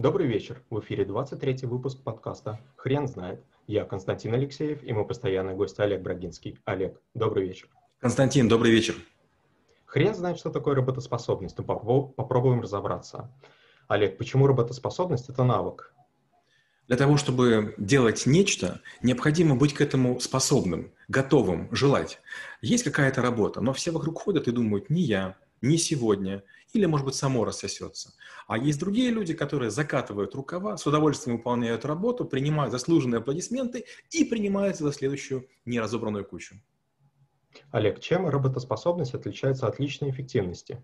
Добрый вечер. В эфире 23 выпуск подкаста «Хрен знает». Я Константин Алексеев и мой постоянный гость Олег Брагинский. Олег, добрый вечер. Константин, добрый вечер. Хрен знает, что такое работоспособность, но попробуем разобраться. Олег, почему работоспособность – это навык? Для того, чтобы делать нечто, необходимо быть к этому способным, готовым, желать. Есть какая-то работа, но все вокруг ходят и думают, не я, не сегодня, или, может быть, само рассосется. А есть другие люди, которые закатывают рукава, с удовольствием выполняют работу, принимают заслуженные аплодисменты и принимаются за следующую неразобранную кучу. Олег, чем работоспособность отличается от личной эффективности?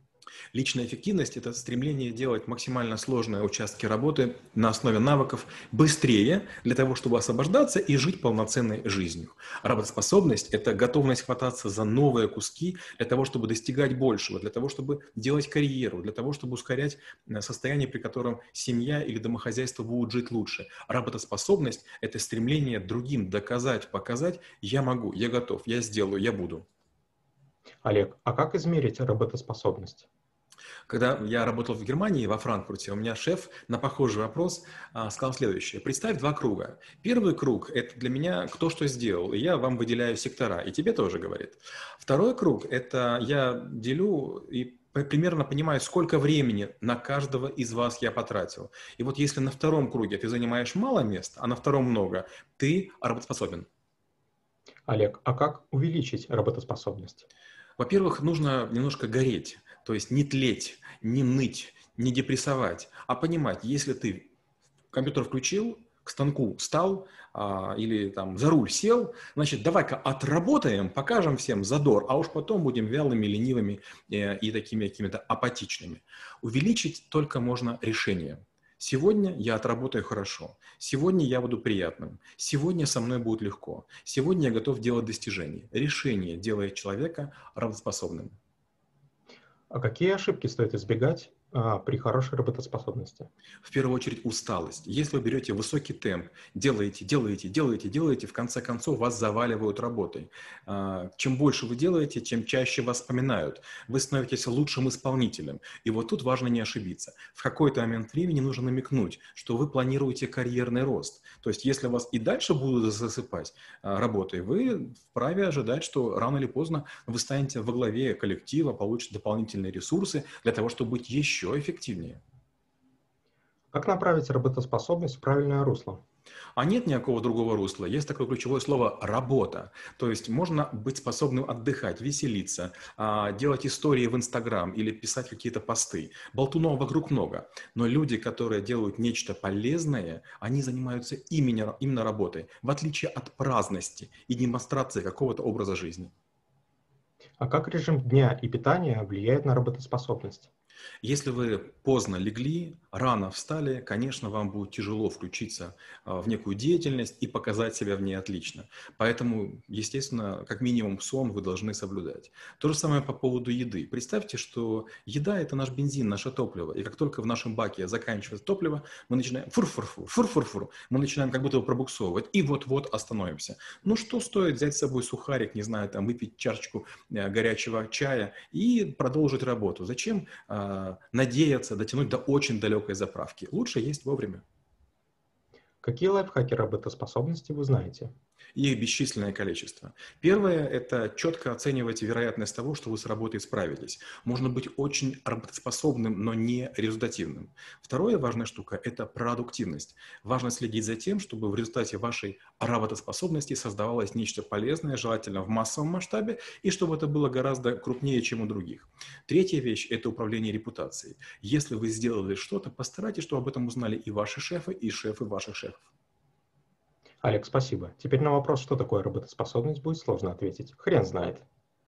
Личная эффективность – это стремление делать максимально сложные участки работы на основе навыков быстрее, для того, чтобы освобождаться и жить полноценной жизнью. Работоспособность – это готовность хвататься за новые куски для того, чтобы достигать большего, для того, чтобы делать карьеру, для того, чтобы ускорять э, состояние, при котором семья или домохозяйство будут жить лучше. Работоспособность – это стремление другим доказать, показать «я могу, я готов, я сделаю, я буду». Олег, а как измерить работоспособность? Когда я работал в Германии, во Франкфурте, у меня шеф на похожий вопрос а, сказал следующее. Представь два круга. Первый круг – это для меня кто что сделал, и я вам выделяю сектора, и тебе тоже говорит. Второй круг – это я делю и примерно понимаю, сколько времени на каждого из вас я потратил. И вот если на втором круге ты занимаешь мало места, а на втором много, ты работоспособен. Олег, а как увеличить работоспособность? Во-первых, нужно немножко гореть, то есть не тлеть, не ныть, не депрессовать, а понимать, если ты компьютер включил, к станку встал а, или там за руль сел, значит, давай-ка отработаем, покажем всем задор, а уж потом будем вялыми, ленивыми э, и такими какими-то апатичными. Увеличить только можно решение. Сегодня я отработаю хорошо. Сегодня я буду приятным. Сегодня со мной будет легко. Сегодня я готов делать достижения. Решение делает человека работоспособным. А какие ошибки стоит избегать а, при хорошей работоспособности? В первую очередь усталость. Если вы берете высокий темп, делаете, делаете, делаете, делаете, в конце концов вас заваливают работой. А, чем больше вы делаете, тем чаще вас вспоминают. Вы становитесь лучшим исполнителем. И вот тут важно не ошибиться. В какой-то момент времени нужно намекнуть, что вы планируете карьерный рост. То есть если вас и дальше будут засыпать а, работой, вы вправе ожидать, что рано или поздно вы станете во главе коллектива, получите дополнительные ресурсы для того, чтобы быть еще еще эффективнее. Как направить работоспособность в правильное русло? А нет никакого другого русла. Есть такое ключевое слово «работа». То есть можно быть способным отдыхать, веселиться, а, делать истории в Инстаграм или писать какие-то посты. Болтунов вокруг много. Но люди, которые делают нечто полезное, они занимаются именно, именно работой, в отличие от праздности и демонстрации какого-то образа жизни. А как режим дня и питания влияет на работоспособность? Если вы поздно легли, рано встали, конечно, вам будет тяжело включиться а, в некую деятельность и показать себя в ней отлично. Поэтому, естественно, как минимум сон вы должны соблюдать. То же самое по поводу еды. Представьте, что еда – это наш бензин, наше топливо. И как только в нашем баке заканчивается топливо, мы начинаем фур-фур-фур, фур-фур-фур. Мы начинаем как будто бы пробуксовывать и вот-вот остановимся. Ну что стоит взять с собой сухарик, не знаю, там выпить чашечку э, горячего чая и продолжить работу? Зачем а, Э, надеяться дотянуть до очень далекой заправки. Лучше есть вовремя. Какие лайфхаки работоспособности вы знаете? Их бесчисленное количество. Первое – это четко оценивать вероятность того, что вы с работой справитесь. Можно быть очень работоспособным, но не результативным. Второе важная штука – это продуктивность. Важно следить за тем, чтобы в результате вашей работоспособности создавалось нечто полезное, желательно в массовом масштабе, и чтобы это было гораздо крупнее, чем у других. Третья вещь – это управление репутацией. Если вы сделали что-то, постарайтесь, чтобы об этом узнали и ваши шефы, и шефы ваших шефов. Олег, спасибо. Теперь на вопрос, что такое работоспособность, будет сложно ответить. Хрен знает.